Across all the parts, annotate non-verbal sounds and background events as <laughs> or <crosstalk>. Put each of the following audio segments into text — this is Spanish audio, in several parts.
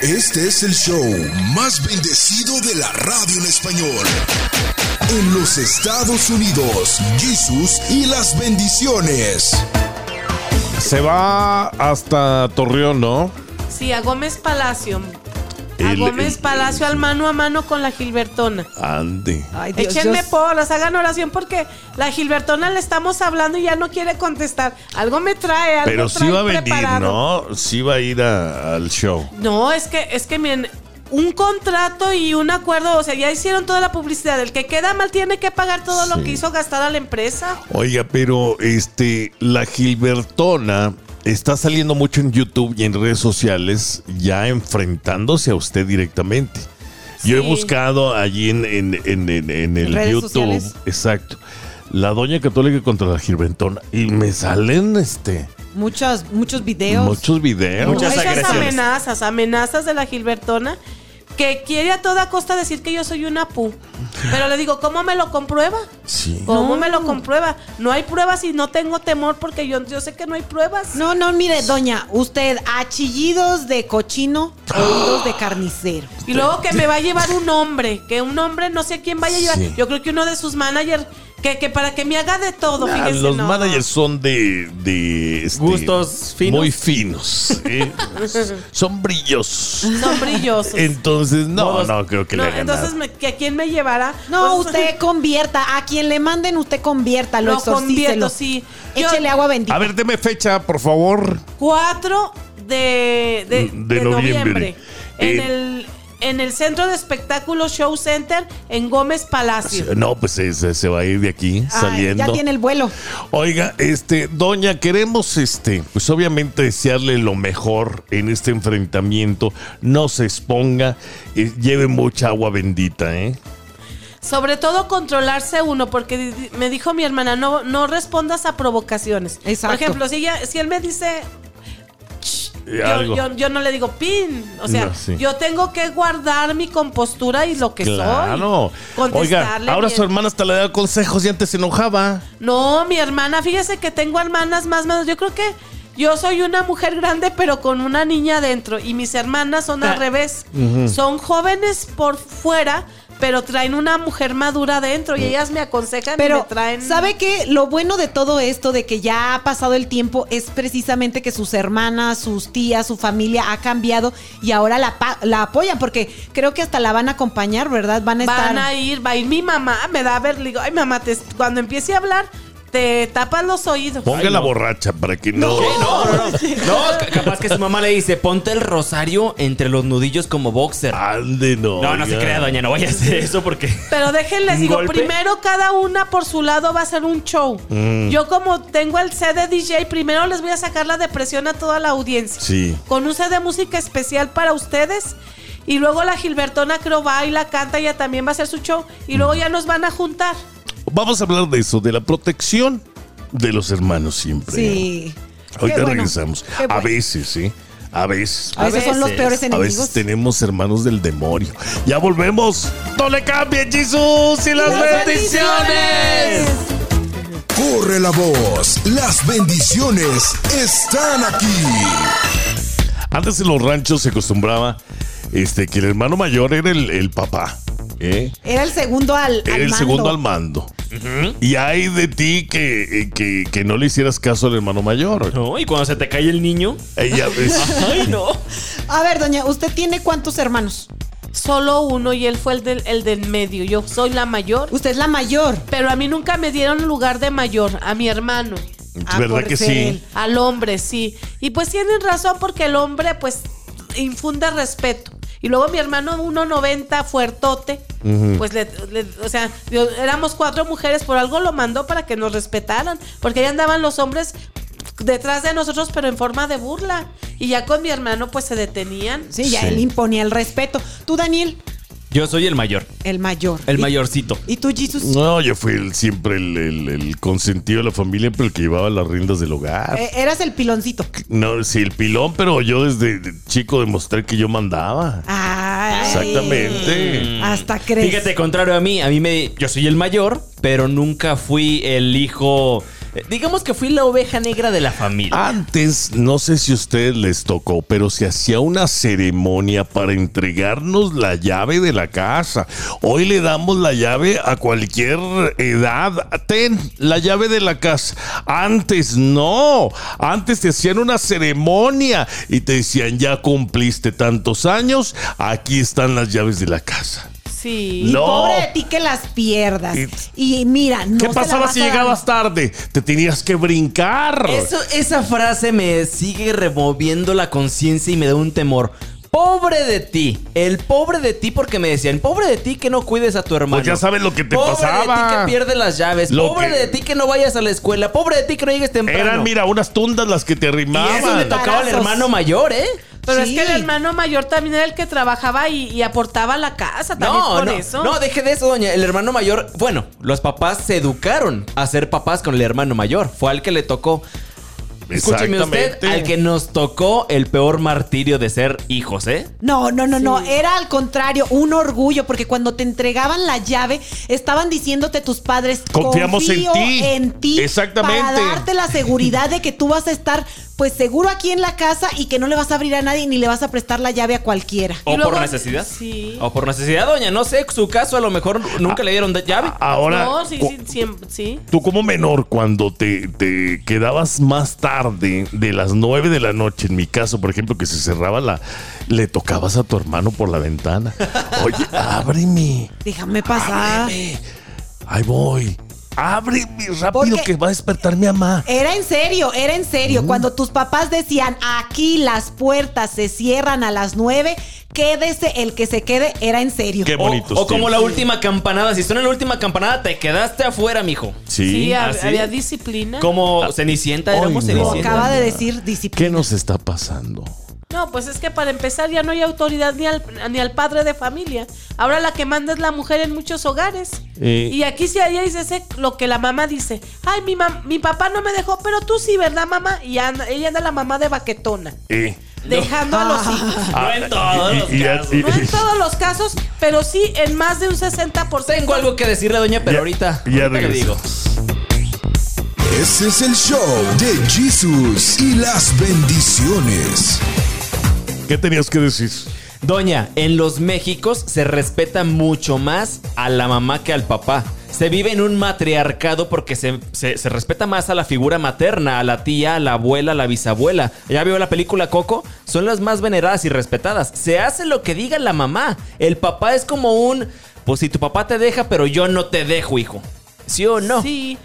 Este es el show más bendecido de la radio en español. En los Estados Unidos, Jesús y las bendiciones. Se va hasta Torreón, ¿no? Sí, a Gómez Palacio. A El- Gómez el- Palacio al mano a mano con la Gilbertona. Ande. Ay, Dios, Échenme porras, hagan oración porque la Gilbertona le estamos hablando y ya no quiere contestar. Algo me trae, algo Pero sí trae va a venir, preparado. ¿no? Sí va a ir a- al show. No, es que, es que miren, un contrato y un acuerdo, o sea, ya hicieron toda la publicidad. El que queda mal tiene que pagar todo lo Sí. que hizo gastar a la empresa. Oiga, pero este, la Gilbertona está saliendo mucho en YouTube y en redes sociales, ya enfrentándose a usted directamente. Yo he buscado allí en, en- en- en- en el redes YouTube, sociales. exacto, la doña católica contra la Gilbertona y me salen este Muchos, muchos videos. muchos videos. Muchas agresiones. amenazas, amenazas de la Gilbertona que quiere a toda costa decir que yo soy una pu. Pero le digo, ¿cómo me lo comprueba? Sí. ¿Cómo No. me lo comprueba? No hay pruebas y no tengo temor porque yo, yo sé que no hay pruebas. No, no, mire, doña, usted, achillidos de cochino, oídos de carnicero. Y luego que me va a llevar un hombre, que un hombre no sé quién vaya a llevar. Sí. Yo creo que uno de sus managers, que, que para que me haga de todo, fíjese. los no. managers son de, de este, Gustos finos. Muy finos. ¿eh? <laughs> son brillosos. Son brillosos. Entonces, no, no creo que No, le hagan entonces, nada. me- ¿que ¿a quién me llevará? No, Pues, usted <laughs> convierta. A quien le manden, usted convierta, lo convierto, sí. Yo- Échele agua bendita. A ver, deme fecha, por favor. 4 de, de, De de noviembre. noviembre. En, Eh, el, en el Centro de Espectáculos Show Center en Gómez Palacio. No, pues se, se- se va a ir de aquí Ay, saliendo. ya tiene el vuelo. Oiga, este, doña, queremos, este, pues obviamente desearle lo mejor en este enfrentamiento. No se exponga, eh, lleve mucha agua bendita, ¿eh? Sobre todo controlarse uno, porque me dijo mi hermana, no, no respondas a provocaciones. Exacto. Por ejemplo, si, ella- si él me dice... Yo, yo- yo no le digo pin, o sea, No, sí. yo tengo que guardar mi compostura y lo que Claro. soy. Oiga, ahora bien. su hermana hasta le da consejos y antes se enojaba. No, mi hermana, fíjese que tengo hermanas más más. Yo creo que yo soy una mujer grande, pero con una niña adentro. Y mis hermanas son al revés. Son jóvenes por fuera, pero traen una mujer madura adentro. Y ellas me aconsejan y Pero, me traen. ¿sabe qué? Lo bueno de todo esto, de que ya ha pasado el tiempo, es precisamente que sus hermanas, sus tías, su familia ha cambiado y ahora la, la apoyan, porque creo que hasta la van a acompañar, ¿verdad? Van a estar. Van a ir, va a ir mi mamá, me da a ver, le digo, ay mamá, te- cuando empiece a hablar, te tapas los oídos. Ponga la borracha para que no. ¿Qué? No, no, no. <laughs> No, ca- capaz que su mamá le dice, ponte el rosario entre los nudillos como boxer. Ande, no. No, no se crea, doña, no vaya a hacer eso porque... Pero déjenles, ¿Un digo, golpe? primero cada una por su lado va a ser un show. Mm. Yo como tengo el set de DJ, primero les voy a sacar la depresión a toda la audiencia. Sí. Con un set de música especial para ustedes. Y luego la Gilbertona creo baila, canta, ella también va a hacer su show. Y luego ya nos van a juntar. Vamos a hablar de eso, de la protección de los hermanos siempre. Sí. Ahorita bueno, regresamos. A veces, ¿sí? A veces. A veces son los peores A enemigos. veces tenemos hermanos del demonio. Ya volvemos. No le cambien, Jesús y las, Las bendiciones. Corre la voz, las bendiciones están aquí. Antes en los ranchos se acostumbraba este, que el hermano mayor era el, el papá. ¿eh? Era el segundo al, Era el mando. segundo al mando. Y hay de ti que, eh, que, que no le hicieras caso al hermano mayor. No, y cuando se te cae el niño... Ella, es- <laughs> Ay, no. A ver, doña, ¿usted tiene cuántos hermanos? Solo uno y él fue el del, el del medio. Yo soy la mayor. Usted es la mayor. Pero a mí nunca me dieron lugar de mayor, a mi hermano. Ah, ¿Verdad que sí? Al hombre, sí. Y pues tienen razón porque el hombre pues infunde respeto. Y luego mi hermano 1.90, fuertote, pues le, le- o sea, yo- éramos cuatro mujeres, por algo lo mandó para que nos respetaran, porque ahí andaban los hombres detrás de nosotros, pero en forma de burla. Y ya con mi hermano pues se detenían. Sí, ya Sí. él imponía el respeto. Tú, Daniel, Yo soy el mayor. el mayor. El ¿Y- mayorcito. ¿Y tú, Jesus? No, yo fui el- siempre el, el- el consentido de la familia, pero el que llevaba las riendas del hogar. Eh, eras el piloncito. No, sí, el pilón, pero yo desde chico demostré que yo mandaba. Ay. Exactamente. Hasta crees. Fíjate, contrario a mí, a mí me... Yo soy el mayor, pero nunca fui el hijo Eh, Digamos que fui la oveja negra de la familia. Antes, no sé si a ustedes les tocó, pero se hacía una ceremonia para entregarnos la llave de la casa. Hoy le damos la llave a cualquier edad. Ten la llave de la casa. Antes no. Antes te hacían una ceremonia y te decían, ya cumpliste tantos años, aquí están las llaves de la casa. Sí. Y No. pobre de ti que las pierdas. Y, mira, no ¿Qué se la pasaba vas si a dar. llegabas tarde? Te tenías que brincar. Eso, esa frase me sigue removiendo la conciencia y me da un temor. Pobre de ti, el pobre de ti porque me decían, pobre de ti que no cuides a tu hermano. Pues ya sabes lo que te pobre pasaba. de ti que pierde las llaves, Lo pobre que- de ti que no vayas a la escuela, pobre de ti que no llegues temprano. Eran, mira, unas tundas las que te y arrimaban. eso le tocaba al hermano mayor, ¿eh? Pero Sí. es que el hermano mayor también era el que trabajaba y, y aportaba a la casa también No, por no, eso. no, deje de eso, doña. El hermano mayor, bueno, los papás se educaron a ser papás con el hermano mayor. Fue al que le tocó. Escúcheme usted, Exactamente. al que nos tocó el peor martirio de ser hijos, ¿eh? No, no, no, no. Era al contrario, un orgullo, porque cuando te entregaban la llave, estaban diciéndote tus padres, Confiamos en "Confío ti". en ti. Exactamente. Para darte la seguridad de que tú vas a estar, pues, seguro aquí en la casa y que no le vas a abrir a nadie ni le vas a prestar la llave a cualquiera. O luego- por necesidad. Sí. O por necesidad, doña. No sé, su caso a lo mejor nunca le dieron de llave. Ahora, no, sí, sí, siempre- sí. tú como menor, cuando te, te quedabas más tarde, de las 9 de la noche, en mi caso, por ejemplo, que se cerraba la... Le tocabas a tu hermano por la ventana. <laughs> Oye, ábreme. Déjame pasar. Ábreme. Ahí voy. Ábreme rápido Porque- que va a despertar mi mamá. Era en serio, era en serio. Cuando tus papás decían, aquí las puertas se cierran a las nueve, quédese el que se quede, era en serio. Qué O, bonitos o como la última campanada. Si suena la última campanada, te quedaste afuera, mijo. Sí. Sí, ¿Ah, hab- sí? había disciplina. Como Cenicienta, Ay, éramos no. Como Cenicienta. acaba de decir, disciplina. ¿Qué nos está pasando? No, pues es que para empezar ya no hay autoridad ni al, ni al padre de familia. Ahora la que manda es la mujer en muchos hogares. Eh. Y aquí sí ella dice ese- lo que la mamá dice. Ay, mi, mam- mi papá no me dejó, pero tú sí, ¿verdad, mamá? Y anda- ella anda la mamá de baquetona. Eh. Dejando a los hijos. <laughs> No en todos los y- casos. y- No en todos los casos, pero sí en más de un 60%. Tengo algo que decirle, doña, pero Ya- ahorita, ya ahorita le digo. Ese es el show de Jesús y las bendiciones. ¿Qué tenías que decir? Doña, en los Méxicos se respeta mucho más a la mamá que al papá. Se vive en un matriarcado porque se, se- se respeta más a la figura materna, a la tía, a la abuela, a la bisabuela. ¿Ya vio la película Coco? Son las más veneradas y respetadas. Se hace lo que diga la mamá. El papá es como un... Pues si tu papá te deja, pero yo no te dejo, hijo. ¿Sí o no? Sí.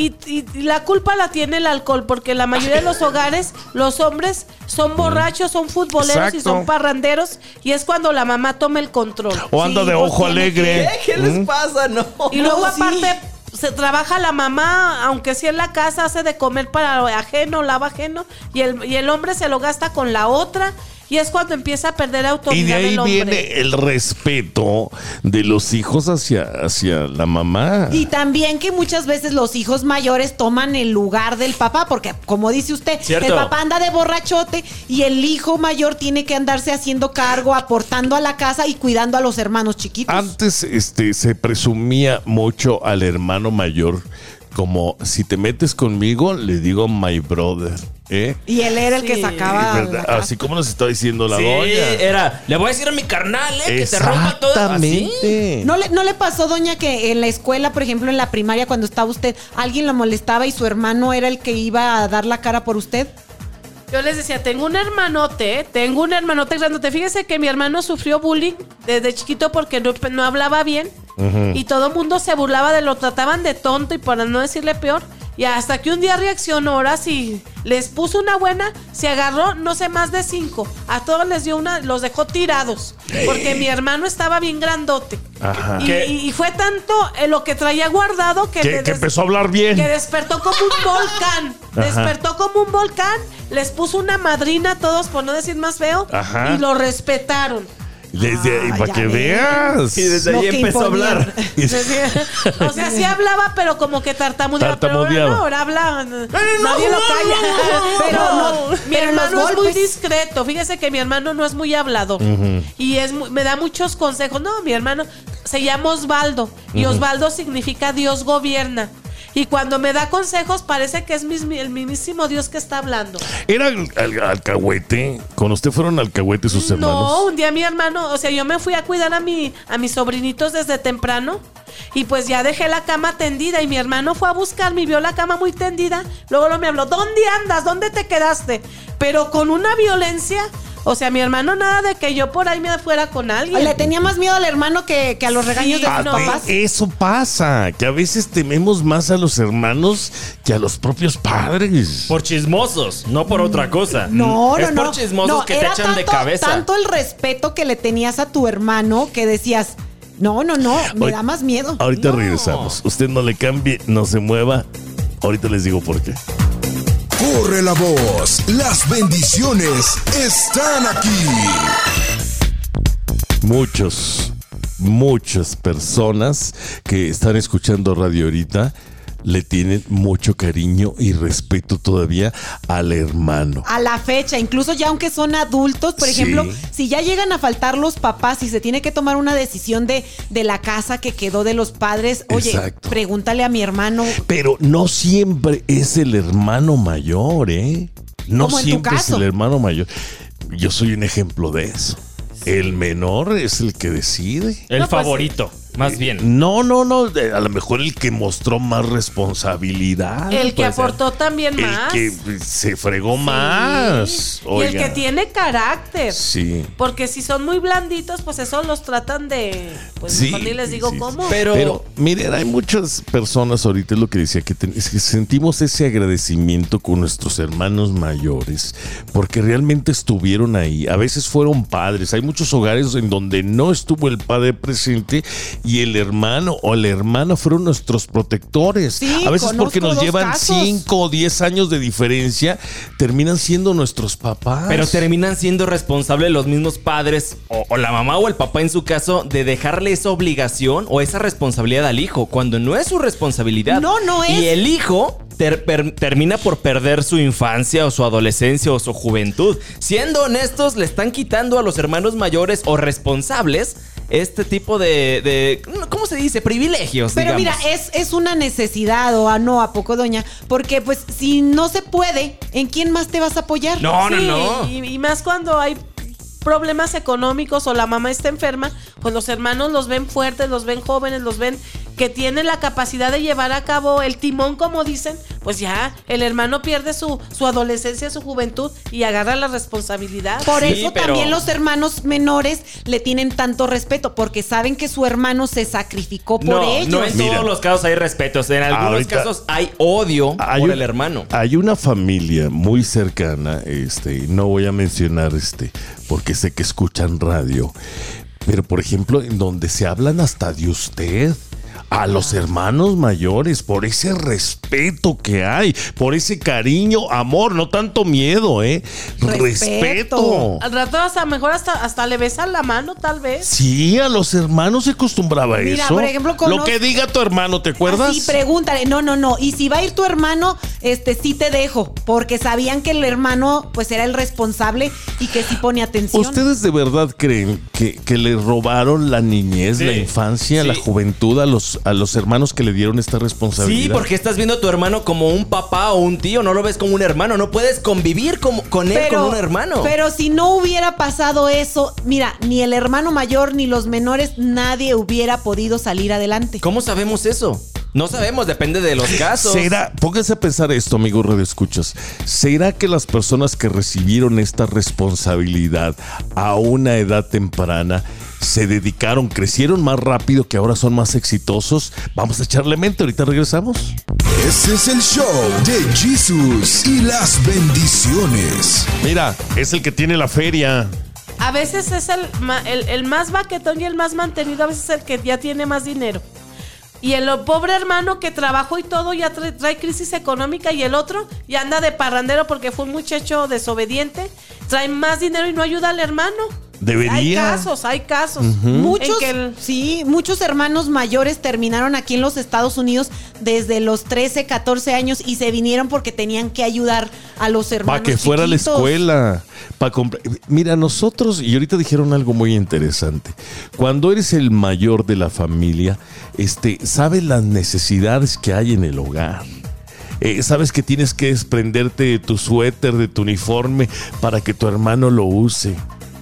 Y, y- y la culpa la tiene el alcohol, porque la mayoría de los hogares, los hombres son borrachos, son futboleros y son parranderos, y es cuando la mamá toma el control. O anda Sí, de ojo alegre. ¿Qué, ¿Qué les pasa? No. Y luego No, sí. aparte se trabaja la mamá, aunque sí en la casa hace de comer para ajeno, lava ajeno, y el, y el hombre se lo gasta con la otra, y es cuando empieza a perder autoridad Y de ahí el hombre. viene el respeto de los hijos hacia, hacia la mamá. Y también que muchas veces los hijos mayores toman el lugar del papá, porque como dice usted, Cierto. el papá anda de borrachote y el hijo mayor tiene que andarse haciendo cargo, aportando a la casa y cuidando a los hermanos chiquitos. Antes este, se presumía mucho al hermano mayor como si te metes conmigo, le digo my brother. ¿Eh? y él era el que sacaba. ¿Verdad? la casa. Así como nos está diciendo la Sí, doña. era. Le voy a decir a mi carnal, ¿eh? Que te rompa todo. ¿Así? Exactamente. ¿No le, ¿No le pasó, doña, que en la escuela, por ejemplo, en la primaria, cuando estaba usted, alguien lo molestaba y su hermano era el que iba a dar la cara por usted? Yo les decía, tengo un hermanote, tengo un hermanote grandote. Fíjese que mi hermano sufrió bullying desde chiquito porque no, no hablaba bien. Y todo el mundo se burlaba de lo trataban de tonto y para no decirle peor. Y hasta que un día reaccionó, ahora sí, les puso una buena, se agarró, no sé, más de cinco. A todos les dio una, los dejó tirados. Porque mi hermano estaba bien grandote. Ajá. Y, ¿Qué? y- y fue tanto eh, lo que traía guardado que, Que, empezó a hablar bien. que despertó como un volcán. Ajá. Despertó como un volcán. Les puso una madrina a todos, por no decir más feo. Ajá. Y lo respetaron. Desde, Ah, para que veas. <laughs> Y desde ahí empezó a hablar. o sea, sí hablaba, pero como que tartamudeaba. Pero ahora Tartamudeaba. no, ahora habla. Nadie lo calla. Pero no, mi pero los hermano es muy discreto. Fíjese que mi hermano no es muy hablador. Y es muy- me da muchos consejos. No, mi hermano se llama Osvaldo. Y Osvaldo significa Dios gobierna. Y cuando me da consejos, parece que es mis- el mismísimo Dios que está hablando. ¿Era al- al- alcahuete? ¿Con usted fueron alcahuete sus No, hermanos? un día mi hermano, o sea, yo me fui a cuidar a, mi, a mis sobrinitos desde temprano y pues ya dejé la cama tendida y mi hermano fue a buscarme y vio la cama muy tendida. Luego lo me habló, ¿dónde andas? ¿Dónde te quedaste? Pero con una violencia, o sea, mi hermano nada de que yo por ahí me fuera con alguien. Le tenía más miedo al hermano que, que a los regaños Sí, de sus no. papás. Eso pasa, que a veces tememos más a los hermanos que a los propios padres. Por chismosos, no por otra cosa. No, no, es no. por chismosos No, que te echan de cabeza. Tanto el respeto que le tenías a tu hermano que decías, no, no, no, me da más miedo. Ahorita No. regresamos. Usted no le cambie, no se mueva. Ahorita les digo por qué. Corre la voz, las bendiciones están aquí. Muchos, muchas personas que están escuchando radio ahorita le tienen mucho cariño y respeto todavía al hermano. A la fecha, incluso ya aunque son adultos, por Sí. ejemplo, si ya llegan a faltar los papás y se tiene que tomar una decisión de, de la casa que quedó de los padres, oye, Exacto. pregúntale a mi hermano. Pero no siempre es el hermano mayor, ¿eh? No Como en tu siempre es el hermano mayor. Yo soy un ejemplo de eso. El menor es el que decide. El No, pues, favorito, más bien. No, no, no. A lo mejor el que mostró más responsabilidad. el que ser. aportó también El más. que se fregó Sí. más. Y el que tiene carácter. Sí. Porque si son muy blanditos, pues eso los tratan de. Pues Sí, mejor ni les digo sí, cómo. sí. Pero, Pero miren, hay muchas personas ahorita, es lo que decía, que, ten- es que sentimos ese agradecimiento con nuestros hermanos mayores, porque realmente estuvieron ahí. A veces fueron padres. Hay muchos hogares en donde no estuvo el padre presente y el hermano o la hermana fueron nuestros protectores. Sí, A veces porque nos llevan casos. 5 o 10 años de diferencia, terminan siendo nuestros papás. pero terminan siendo responsables los mismos padres o, o la mamá o el papá en su caso de dejarle esa obligación o esa responsabilidad al hijo cuando no es su responsabilidad. No, no es. Y el hijo ter- per- termina por perder su infancia o su adolescencia o su juventud. Siendo honestos, le están quitando a los hermanos mayores o responsables este tipo de, de- ¿cómo se dice? Privilegios. Pero mira, es, es una necesidad o a no, a poco, doña. Porque pues si no se puede, ¿en quién más te vas a apoyar? No, no, no. Y, y más cuando hay problemas económicos o la mamá está enferma, pues los hermanos los ven fuertes, los ven jóvenes, los ven que tienen la capacidad de llevar a cabo el timón, como dicen, pues ya el hermano pierde su, su adolescencia, su juventud y agarra la responsabilidad. Por Sí, eso pero- también los hermanos menores le tienen tanto respeto, porque saben que su hermano se sacrificó por no, ellos. no en Mira. todos los casos hay respetos. En algunos Ahorita- casos hay odio Hay por un- el hermano. Hay una familia muy cercana, este, no voy a mencionar este, porque sé que escuchan radio, pero por ejemplo, en donde se hablan hasta de usted. A los hermanos mayores, por ese respeto que hay, por ese cariño, amor, no tanto miedo, ¿eh? Respeto. Respeto. Al rato hasta mejor hasta, hasta le besan la mano, tal vez. Sí, a los hermanos se acostumbraba a Mira, eso. por ejemplo, Lo conozco- que diga tu hermano, ¿te acuerdas? Sí, pregúntale. No, no, no. Y si va a ir tu hermano, este sí te dejo. Porque sabían que el hermano, pues, era el responsable y que sí pone atención. ¿Ustedes de verdad creen que, que le robaron la niñez, Sí, la infancia, sí. la juventud a los, a los hermanos que le dieron esta responsabilidad? Sí, porque estás viendo a tu hermano como un papá o un tío, no lo ves como un hermano, no puedes convivir como- con él como un hermano. Pero si no hubiera pasado eso, mira, ni el hermano mayor ni los menores, nadie hubiera podido salir adelante. ¿Cómo sabemos eso? No sabemos, depende de los casos. ¿Será, pónganse a pensar esto, amigo Radio Escuchas, ¿será que las personas que recibieron esta responsabilidad a una edad temprana se dedicaron, crecieron más rápido que ahora son más exitosos? Vamos a echarle mente, ahorita regresamos. Este es el show de Jesús y las bendiciones. Mira, es el que tiene la feria. A veces es el, ma- el, el más baquetón y el más mantenido, a veces es el que ya tiene más dinero. Y el pobre hermano que trabajó y todo ya trae, trae crisis económica y el otro ya anda de parrandero porque fue un muchacho desobediente, trae más dinero y no ayuda al hermano. Debería. Hay casos, hay casos. Muchos, En que el- sí, muchos hermanos mayores terminaron aquí en los Estados Unidos desde los 13, 14 años y se vinieron porque tenían que ayudar a los hermanos. Para que fuera a la escuela. Para Mira, nosotros, y ahorita dijeron algo muy interesante. Cuando eres el mayor de la familia, este, sabes las necesidades que hay en el hogar. Eh, sabes que tienes que desprenderte de tu suéter, de tu uniforme, para que tu hermano lo use.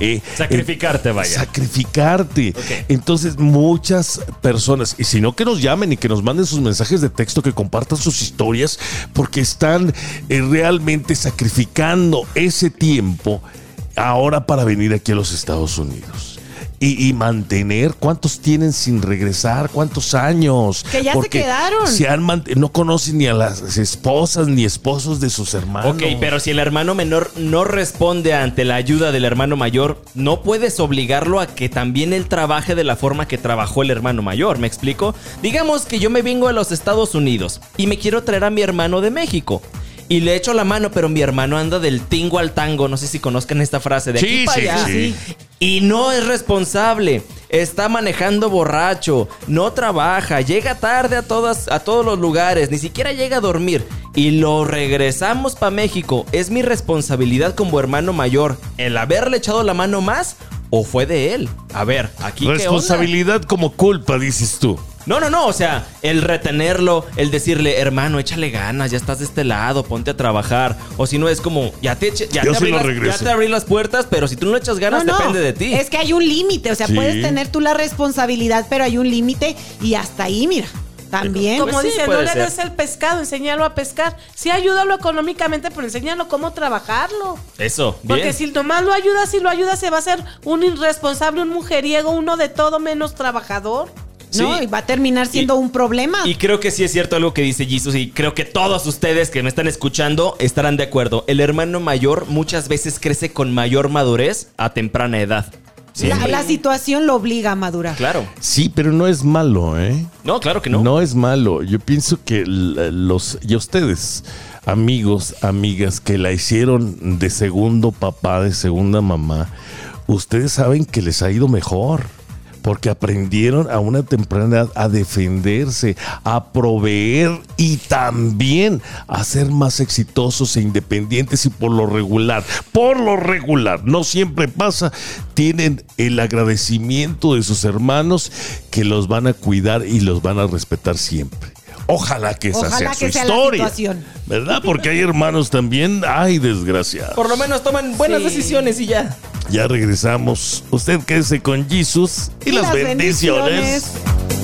Eh, Sacrificarte, eh, vaya. Sacrificarte. Entonces, muchas personas, y si no, que nos llamen y que nos manden sus mensajes de texto, que compartan sus historias, porque están eh, realmente sacrificando ese tiempo ahora para venir aquí a los Estados Unidos. Y, y mantener, ¿cuántos tienen sin regresar? ¿Cuántos años? Que ya se quedaron. se han mant- no conocen ni a las esposas ni esposos de sus hermanos. Ok, pero si el hermano menor no responde ante la ayuda del hermano mayor, no puedes obligarlo a que también él trabaje de la forma que trabajó el hermano mayor, ¿me explico? Digamos que yo me vengo a los Estados Unidos y me quiero traer a mi hermano de México. Y le echo la mano, pero mi hermano anda del tingo al tango. No sé si conozcan esta frase de aquí Sí, para sí, allá. sí. Y no es responsable. Está manejando borracho. No trabaja. Llega tarde a, todas, a todos los lugares. Ni siquiera llega a dormir. Y lo regresamos para México. ¿Es mi responsabilidad como hermano mayor el haberle echado la mano más? ¿O fue de él? A ver, aquí? Responsabilidad como culpa, dices tú. No, no, no, o sea, el retenerlo, el decirle, hermano, échale ganas, ya estás de este lado, ponte a trabajar. O si no es como, ya te, eche- ya te, sí abrí, las, regreso. ya te abrí las puertas, pero si tú no echas ganas, No, no, depende de ti. Es que hay un límite, o sea, Sí. puedes tener tú la responsabilidad, pero hay un límite y hasta ahí, mira, también. Como Pues sí, dice, no le ser. des el pescado, enséñalo a pescar. Sí, ayúdalo económicamente, pero enséñalo cómo trabajarlo. Eso, Porque bien. si nomás lo ayudas y lo ayudas, se va a ser un irresponsable, un mujeriego, uno de todo menos trabajador. ¿No? Sí. Y va a terminar siendo Y- un problema. Y creo que sí es cierto algo que dice Jesus y creo que todos ustedes que me están escuchando estarán de acuerdo. El hermano mayor muchas veces crece con mayor madurez a temprana edad. la, la situación lo obliga a madurar. Claro. Sí, pero no es malo, ¿eh? No, claro que no. No es malo. Yo pienso que los y ustedes, amigos, amigas que la hicieron de segundo papá, de segunda mamá, ustedes saben que les ha ido mejor. Porque aprendieron a una temprana edad a defenderse, a proveer y también a ser más exitosos e independientes y por lo regular, por lo regular, no siempre pasa, tienen el agradecimiento de sus hermanos que los van a cuidar y los van a respetar siempre. Ojalá que esa Ojalá sea su la historia. situación. ¿Verdad? Porque hay hermanos también, ay, desgraciados. Por lo menos toman buenas Sí. decisiones y ya. Ya regresamos. Usted quédese con Jesus y, Y las, las bendiciones. bendiciones.